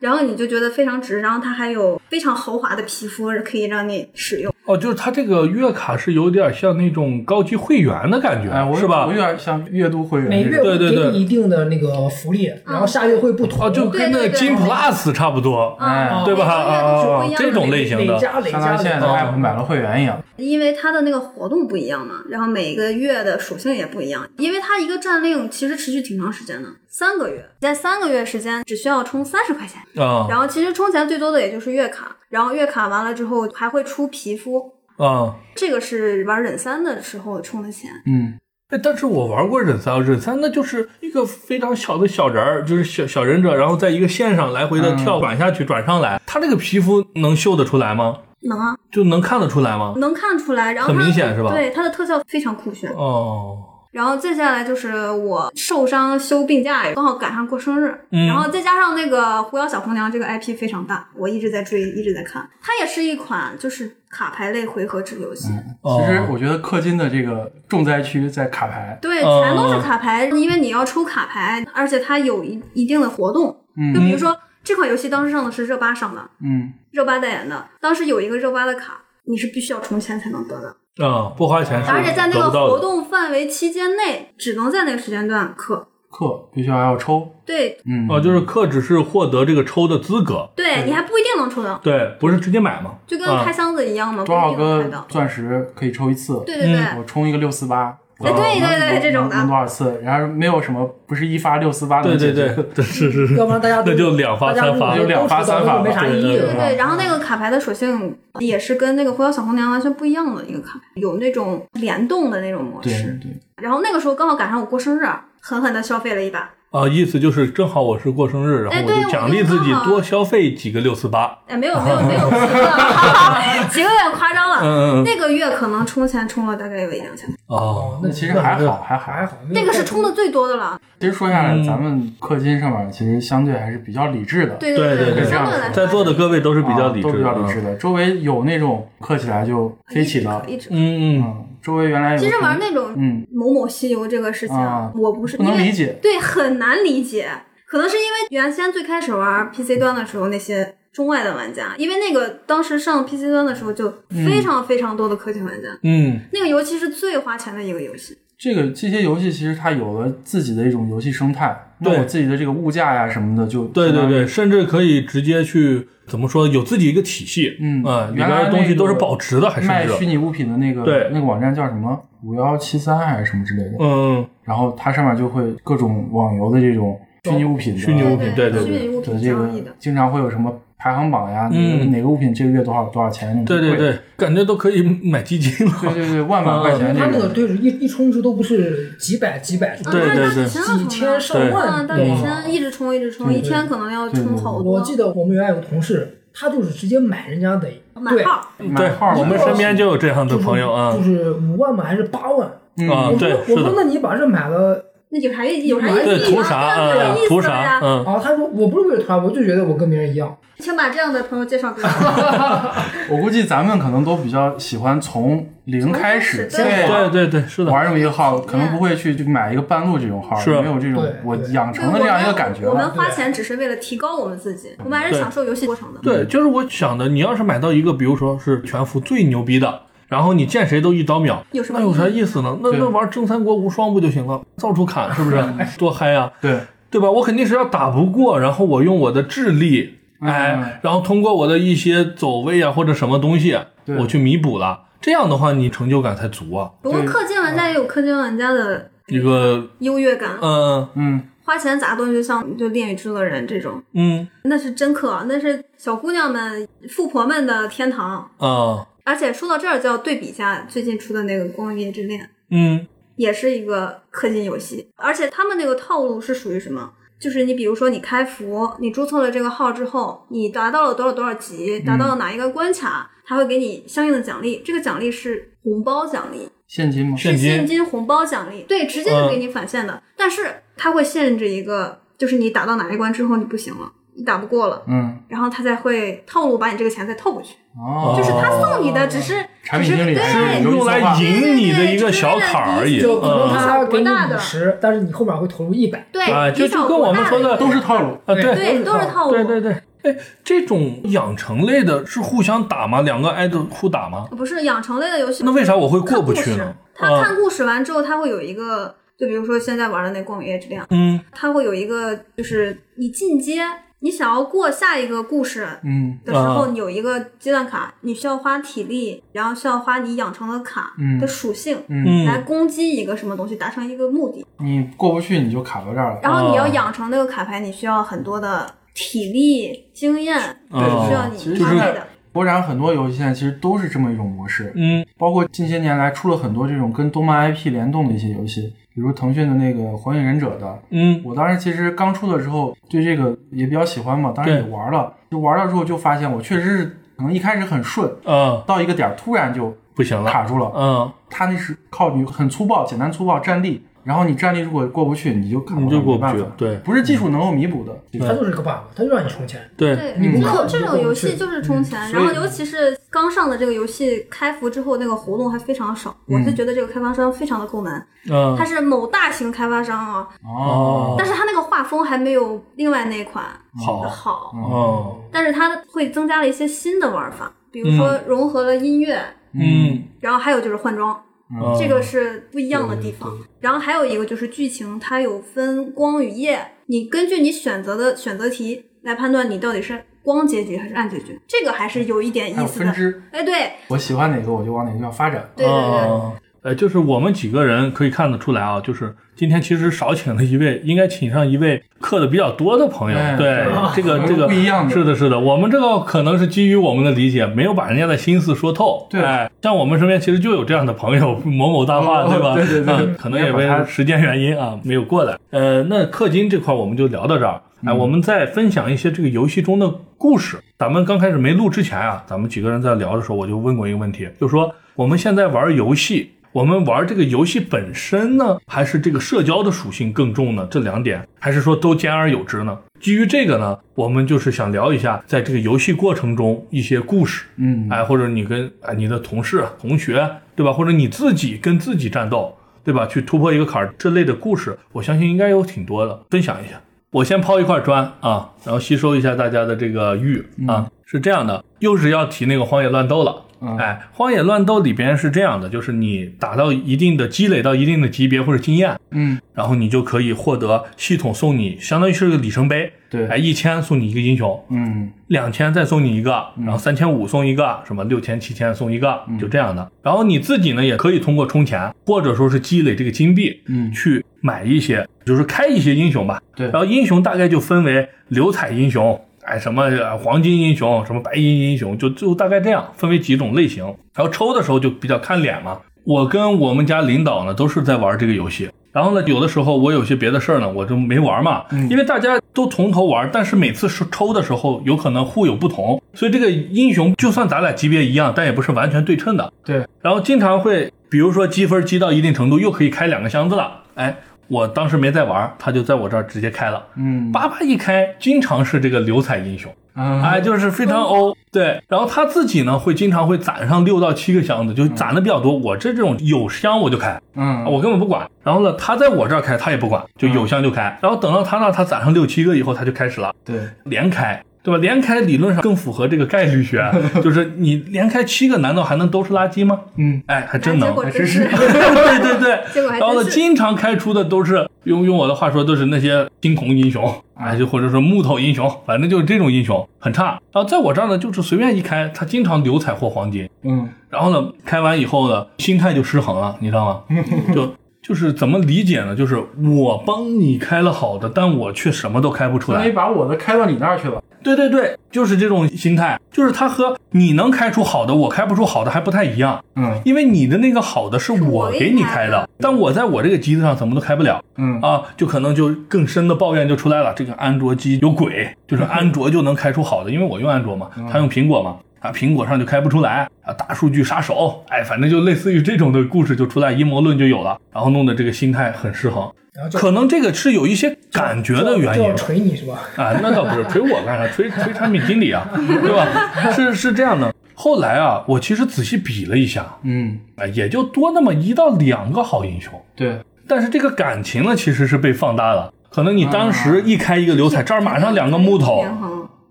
然后你就觉得非常值。然后它还有非常豪华的皮肤可以让你使用。哦，就是它这个月卡是有点像那种高级会员的感觉，哎，我是吧我有？点像月度会员每月对对对给你一定的那个福利，然后下月会不同。哦，就跟那个对对对金 Plus 差不多，哎对吧？啊啊，这种类型的，哪家哪相当于现在的家的 app 买了会员一样，因为它的那个活动不一样嘛，然后每个月的属性也不一样。因为它一个战令其实持续挺长时间的，三个月，在三个月时间只需要充三十块钱，啊然后其实充钱最多的也就是月卡，然后月卡完了之后还会出皮肤，啊。这个是玩忍三的时候充的钱。嗯，哎，但是我玩过忍三，忍三那就是一个非常小的小人儿，就是小小忍者，然后在一个线上来回的跳，转下去，转上来，他这个皮肤能秀得出来吗？能啊，就能看得出来吗？能看出来。然后很明显是吧对，他的特效非常酷炫。哦，然后接下来就是我受伤休病假，刚好赶上过生日，嗯然后再加上那个《狐妖小红娘》这个 IP 非常大，我一直在追，一直在看。它也是一款就是卡牌类回合制游戏，哦其实我觉得氪金的这个重灾区在卡牌，对，哦全都是卡牌，因为你要抽卡牌，而且它有一一定的活动，嗯就比如说这款游戏当时上的是热巴上的，嗯，热巴代言的，当时有一个热巴的卡，你是必须要充钱才能得的，啊，不花钱是而且在那个活动范围期间内，只能在那个时间段氪。氪必须还要抽，对嗯，哦，就是氪只是获得这个抽的资格，对，你还不一定能抽到，对，不是直接买吗？就跟啊开箱子一样嘛，不多少个。钻石可以抽一次？对对对，嗯我充一个六四八。哎对对对这种的多少次？然后没有什么不是一发六四八的对能解决对，对是是是，要不然大家 都那就两发三发两发三发没啥意义对了。对对，然后那个卡牌的属性也是跟那个《狐妖小红娘》完全不一样的一个卡牌，有那种联动的那种模对式。对，然后那个时候刚好赶上我过生日，狠狠的消费了一把。啊，意思就是正好我是过生日，然后我就奖励自己多消费几个六四八。哎，没有没有没有几个，几个有点夸张了。那个月可能充钱充了大概有一两千，哦，那其实还好还好还好，那个是充的最多的了。其实说下来，嗯咱们氪金上面其实相对还是比较理智的，对对对对相对来在座的各位都是比较理智都比较理智的。周围有那种氪起来就飞起的，嗯嗯，嗯，周围原来有其实玩那种嗯某某西游这个事情，啊我不是不能理解对，很难理解。可能是因为原先最开始玩 PC 端的时候，那些中外的玩家，因为那个当时上 PC 端的时候就非常非常多的氪金玩家，嗯，那个游戏是最花钱的一个游戏。这个这些游戏其实它有了自己的一种游戏生态，那我自己的这个物价呀什么的就对对对，甚至可以直接去怎么说，有自己一个体系，嗯啊，里原来边的东西都是保值的，还卖甚至，虚拟物品的那个对那个网站叫什么五幺七三还是什么之类的，嗯，然后它上面就会各种网游的这种虚拟物品的虚拟物品对对虚对拟物品的这个。经常会有什么排行榜呀，哪个嗯哪个物品这个月多少多少钱，对对对，感觉都可以买基金了，对对对，万把块钱他那个。对一一充值都不是几百几百，啊对对对。几千啊几千上啊，万，大对几千一直充一直充，一天可能要充好多。我记得我们原来有个同事，他就是直接买人家的，对，买号，对买号，我们身边就有这样的朋友啊。就，是五万嘛还是八万？嗯。啊我对是的。说我说那你把这买了那有啥意义？有啥意义？对，图啥啊？图啥呀啥？嗯，啊？他说我不是为了他，我就觉得我跟别人一样。请把这样的朋友介绍给我。我估计咱们可能都比较喜欢从零开始，对对对对，是的，玩这么一个号，可能不会去就买一个半路这种号，是没有这种我养成的这样一个感觉我们。花钱只是为了提高我们自己，我们还是享受游戏过程的。对，就是我想的，你要是买到一个，比如说是全服最牛逼的，然后你见谁都一刀秒，有什么那有啥意思呢？那那玩正三国无双不就行了？到处砍是不是？多嗨呀、对，对吧？我肯定是要打不过，然后我用我的智力，嗯哎，然后通过我的一些走位啊或者什么东西，我去弥补了。这样的话，你成就感才足啊。不过氪金玩家也有氪金玩家的一个，优越感，嗯嗯，花钱砸东西，就像就恋与制作人这种，嗯那是真氪，那是小姑娘们、富婆们的天堂。啊而且说到这儿，就要对比一下最近出的那个《光夜之恋》，嗯也是一个氪金游戏，而且他们那个套路是属于什么？就是你比如说你开服，你注册了这个号之后，你达到了多少多少级，达到了哪一个关卡，他会给你相应的奖励，这个奖励是红包奖励，现金吗？现是现金金红包奖励，对，直接就给你返现的。但是它会限制一个，就是你打到哪一关之后你不行了，你打不过了，嗯，然后他才会套路把你这个钱再套过去，哦，就是他送你的只是产只是品经理是对用来策划引你的一个小坎儿而已。就可能嗯他给你五十，但是你后面会投入一百。对，啊，就就跟我们说的都是套路。啊，对对，都是套路，对对对。哎，这种养成类的是互相打吗？两个挨着互打吗？不是养成类的游戏。那为啥我会过不去呢？他啊看故事完之后，他会有一个，就比如说现在玩的那《光与夜之恋》，嗯他会有一个，就是你进阶，你想要过下一个故事嗯的时候，有一个阶段卡，你需要花体力，然后需要花你养成的卡嗯的属性。嗯，来嗯攻击一个什么东西，达成一个目的，你过不去你就卡到这儿了。然后你要哦养成那个卡牌，你需要很多的体力、经验，哦需要你花费的。国产很多游戏现在其实都是这么一种模式，嗯包括近些年来出了很多这种跟动漫 IP 联动的一些游戏，比如腾讯的那个《火影忍者》的。嗯。我当时其实刚出的时候对这个也比较喜欢嘛，当时也玩了，就玩了之后就发现我确实是可能一开始很顺，嗯，到一个点儿突然就不行了，卡住了。嗯，他那是靠你很粗暴、简单粗暴站立，然后你站立如果过不去，你就卡你就过不去对。不是技术能够弥补的。它就是个 bug，它就让你充钱。对，你不这种这种游戏就是充钱，然后尤其是刚上的这个游戏开服之后，那个活动还非常少。我是觉得这个开发商非常的抠门，嗯。他，是某大型开发商啊，哦。但是他那个画风还没有另外那款好。好，哦，但是它会增加了一些新的玩法，比如说融合了音乐，嗯，然后还有就是换装。嗯这个是不一样的地方。然后还有一个就是剧情，它有分光与夜，你根据你选择的选择题来判断你到底是光结局还是暗结局，这个还是有一点意思的。分支，哎，对我喜欢哪个我就往哪个地方发展。对对对，哦呃，就是我们几个人可以看得出来啊，就是今天其实少请了一位，应该请上一位课的比较多的朋友。哎对，这个这个不一样的是的，是的，我们这个可能是基于我们的理解，没有把人家的心思说透。对哎，像我们身边其实就有这样的朋友，某某大话，哦对吧？对对对嗯可能也为时间原因啊，没有过来。呃，那氪金这块我们就聊到这儿。哎，嗯我们再分享一些这个游戏中的故事。咱们刚开始没录之前啊，咱们几个人在聊的时候，我就问过一个问题，就说我们现在玩游戏，我们玩这个游戏本身呢，还是这个社交的属性更重呢？这两点，还是说都兼而有之呢？基于这个呢，我们就是想聊一下，在这个游戏过程中一些故事，嗯，哎，或者你跟哎你的同事、同学，对吧？或者你自己跟自己战斗，对吧？去突破一个坎儿这类的故事，我相信应该有挺多的，分享一下。我先抛一块砖啊，然后吸收一下大家的这个玉啊，是这样的，又是要提那个荒野乱斗了。嗯。哎，荒野乱斗里边是这样的，就是你打到一定的积累到一定的级别或者经验，嗯，然后你就可以获得系统送你，相当于是个里程碑。对。哎，一千送你一个英雄，嗯。两千再送你一个，然后三千五送一个，什么六千、七千送一个，就这样的。然后你自己呢，也可以通过充钱，或者说是积累这个金币，嗯。去买一些，就是开一些英雄吧。对。然后英雄大概就分为流彩英雄，哎，什么呃黄金英雄，什么白银英雄，就就大概这样，分为几种类型。然后抽的时候就比较看脸嘛。我跟我们家领导呢都是在玩这个游戏。然后呢，有的时候我有些别的事儿呢，我就没玩嘛，因为大家都从头玩，但是每次抽抽的时候有可能互有不同，所以这个英雄就算咱俩级别一样，但也不是完全对称的。对，然后经常会，比如说积分积到一定程度，又可以开两个箱子了。哎，我当时没在玩，他就在我这儿直接开了，嗯叭叭一开，经常是这个流彩英雄。嗯哎，就是非常欧，对。然后他自己呢，会经常会攒上六到七个箱子，就攒的比较多。我这这种有箱我就开，嗯我根本不管。然后呢，他在我这儿开，他也不管，就有箱就开。然后等到他那他攒上六七个以后，他就开始了。对连开，对吧？连开理论上更符合这个概率学，就是你连开七个，难道还能都是垃圾吗？嗯哎，还真能，还真是，对对对。结果还然后呢，经常开出的都是用用我的话说，都是那些惊恐英雄，哎，就或者说木头英雄，反正就是这种英雄很差。然后在我这儿呢，就是随便一开，他经常流彩或黄金。嗯然后呢，开完以后呢，心态就失衡了，你知道吗？就就是怎么理解呢？就是我帮你开了好的，但我却什么都开不出来相当于。把我的开到你那儿去了。对对对，就是这种心态，就是它和你能开出好的，我开不出好的还不太一样。嗯因为你的那个好的是我给你开的，但我在我这个机子上怎么都开不了嗯啊，就可能就更深的抱怨就出来了。这个安卓机有鬼，就是安卓就能开出好的，因为我用安卓嘛，他用苹果嘛。啊，苹果上就开不出来啊，大数据杀手，哎，反正就类似于这种的故事就出来，阴谋论就有了，然后弄得这个心态很失衡，然后就可能这个是有一些感觉的原因。锤你是吧？啊，那倒不是锤我干啥？锤锤产品经理啊，对吧？是是这样的。后来啊，我其实仔细比了一下，嗯，啊，也就多那么一到两个好英雄，对，但是这个感情呢，其实是被放大了。可能你当时一开一个流彩，这儿马上两个木头，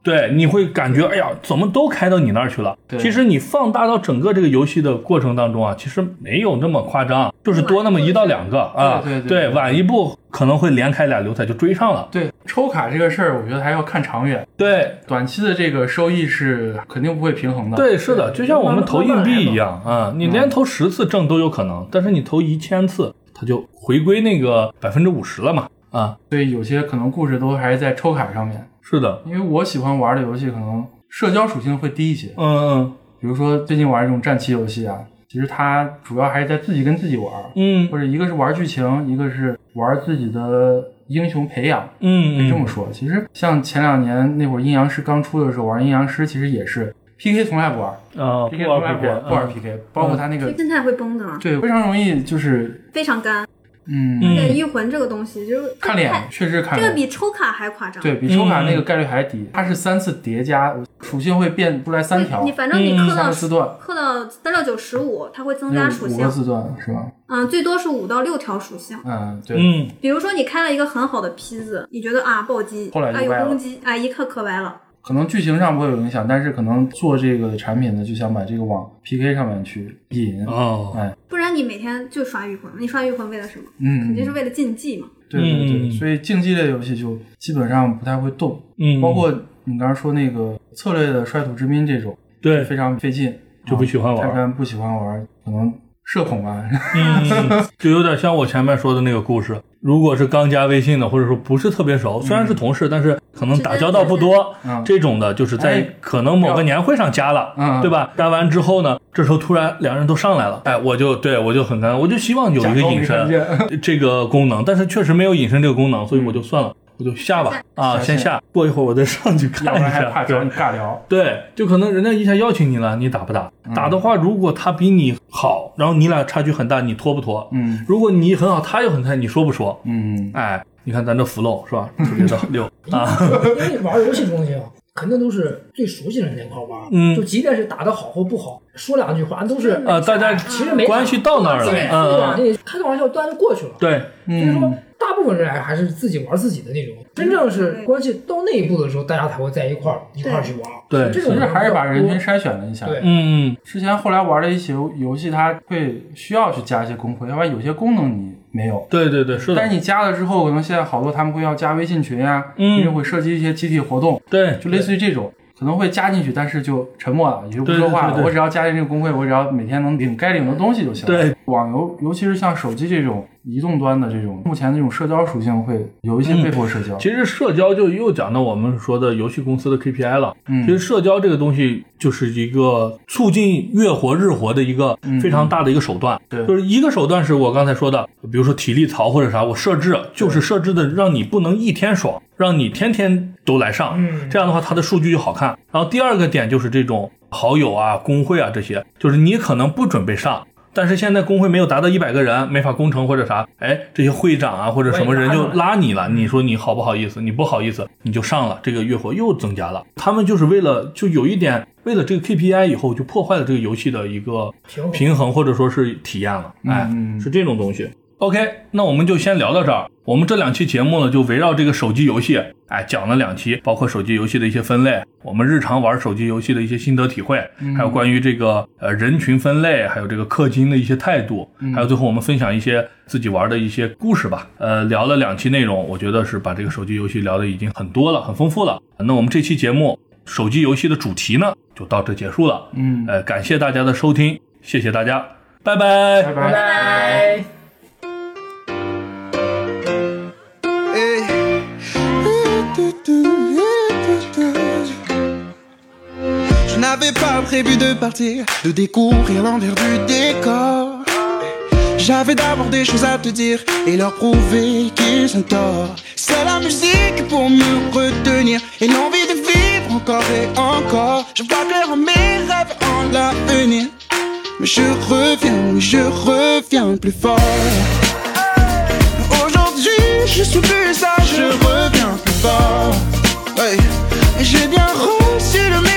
对，你会感觉哎呀，怎么都开到你那儿去了？对其实你放大到整个这个游戏的过程当中啊，其实没有那么夸张，就是多那么一到两个啊。对对对晚一步可能会连开俩流彩就追上了。对，抽卡这个事儿，我觉得还要看长远，对，短期的这个收益是肯定不会平衡的。，对，是的，就像我们投硬币一样啊，嗯你连投十次挣都有可能，但是你投一千次，它就回归那个百分之五十了嘛。啊，所以有些可能故事都还是在抽卡上面。是的，因为我喜欢玩的游戏可能社交属性会低一些，嗯嗯。比如说最近玩这种战棋游戏啊，其实它主要还是在自己跟自己玩，嗯。或者一个是玩剧情，一个是玩自己的英雄培养。嗯可以这么说，其实像前两年那会儿阴阳师刚出的时候玩阴阳师，其实也是 PK 从来不玩。啊，，PK 不玩从来不 PK，玩，不玩嗯。PK，包括他那个心态会崩的，对非常容易就是非常干。嗯嗯对，御魂这个东西就是看脸，确实看脸这个。比抽卡还夸张。对比抽卡嗯那个概率还低，它是三次叠加，属性会变出来三条你，反正你嗯三氪到四段，氪到三六九十五，它会增加属性有五个，四段是吧？嗯，最多是五到六条属性。嗯，对，嗯，比如说你开了一个很好的坯子，你觉得啊暴击，啊有后来就歪了攻击，啊一刻磕歪了。可能剧情上不会有影响，但是可能做这个产品的就想把这个往 PK 上面去引。哦，哎，你每天就刷御魂，你刷御魂为了什么？嗯。肯嗯定，是为了竞技嘛。对对对，嗯。所以竞技类游戏就基本上不太会动，嗯，包括你刚才说那个策略的率土之滨这种，对。非常费劲，就不喜欢玩。泰山不喜欢玩，可能社恐吧。嗯，就有点像我前面说的那个故事。如果是刚加微信的，或者说不是特别熟，虽然是同事，但是可能打交道不多，嗯这种的，就是在哎可能某个年会上加了，嗯对吧？加完之后呢，这时候突然两人都上来了，哎，我就对我就很尴尬，我就希望有一个隐身这个功能，但是确实没有隐身这个功能，所以我就算了，我就下吧，啊，先下，过一会儿我再上去看一下，还怕找对你尬聊。对，就可能人家一下邀请你了，你打不打？打的话，如果他比你好，然后你俩差距很大，你拖不拖？嗯如果你很好，他又很菜，你说不说？嗯，哎，你看咱这 flow 是吧？特别的 溜啊，因为玩游戏这东西啊，肯定都是最熟悉的人那块玩。嗯就即便是打得好或不好，说两句话都是呃，大家其实没关系到那儿了，对，嗯对开个玩笑，端就过去了。对，所以说，大部分人还还是自己玩自己的那种。真正是关系到那一步的时候，大家才会在一块儿一块儿去玩。对这种人其实还是把人群筛选了一下。对嗯嗯，之前后来玩的一些游游戏，它会需要去加一些工会，要不然有些功能你没有。对对对，是的，但是你加了之后，可能现在好多他们会要加微信群呀、嗯因为会涉及一些集体活动，对，就类似于这种，可能会加进去，但是就沉默了，也就不说话了。对对对对我只要加进这个工会，我只要每天能领该领的东西就行了。对，网游尤其是像手机这种移动端的这种，目前这种社交属性会有一些被迫社交。其实社交就又讲到我们说的游戏公司的 KPI 了。嗯其实社交这个东西就是一个促进月活日活的一个非常大的一个手段。嗯对就是一个手段是我刚才说的，比如说体力槽或者啥，我设置就是设置的让你不能一天爽，让你天天都来上。嗯这样的话它的数据就好看。然后第二个点就是这种好友啊、工会啊这些，就是你可能不准备上。但是现在工会没有达到一百个人，没法攻城或者啥，哎，这些会长啊或者什么人就拉你了。你说你好不好意思？你不好意思，你就上了，这个月活又增加了。他们就是为了就有一点为了这个 KPI 以后就破坏了这个游戏的一个平衡或者说是体验了，哎，嗯是这种东西。OK，那我们就先聊到这儿。我们这两期节目呢，就围绕这个手机游戏，哎，讲了两期，包括手机游戏的一些分类，我们日常玩手机游戏的一些心得体会，还有关于这个呃人群分类，还有这个氪金的一些态度，还有最后我们分享一些自己玩的一些故事吧。呃，聊了两期内容，我觉得是把这个手机游戏聊的已经很多了，很丰富了。那我们这期节目手机游戏的主题呢，就到这结束了。嗯，呃，感谢大家的收听，谢谢大家，拜拜拜拜。拜。Je n'avais pas prévu de partir, de découvrir l'envers du décor. J'avais d'abord des choses à te dire et leur prouver qu'ils sont tort. C'est la musique pour me retenir et l'envie de vivre encore et encore. Je vois clair mes rêves en l'avenir. Mais je reviens, je reviens plus fort. Aujourd'hui, je suis plus sage, je reviens plus j'ai bien reçu le message.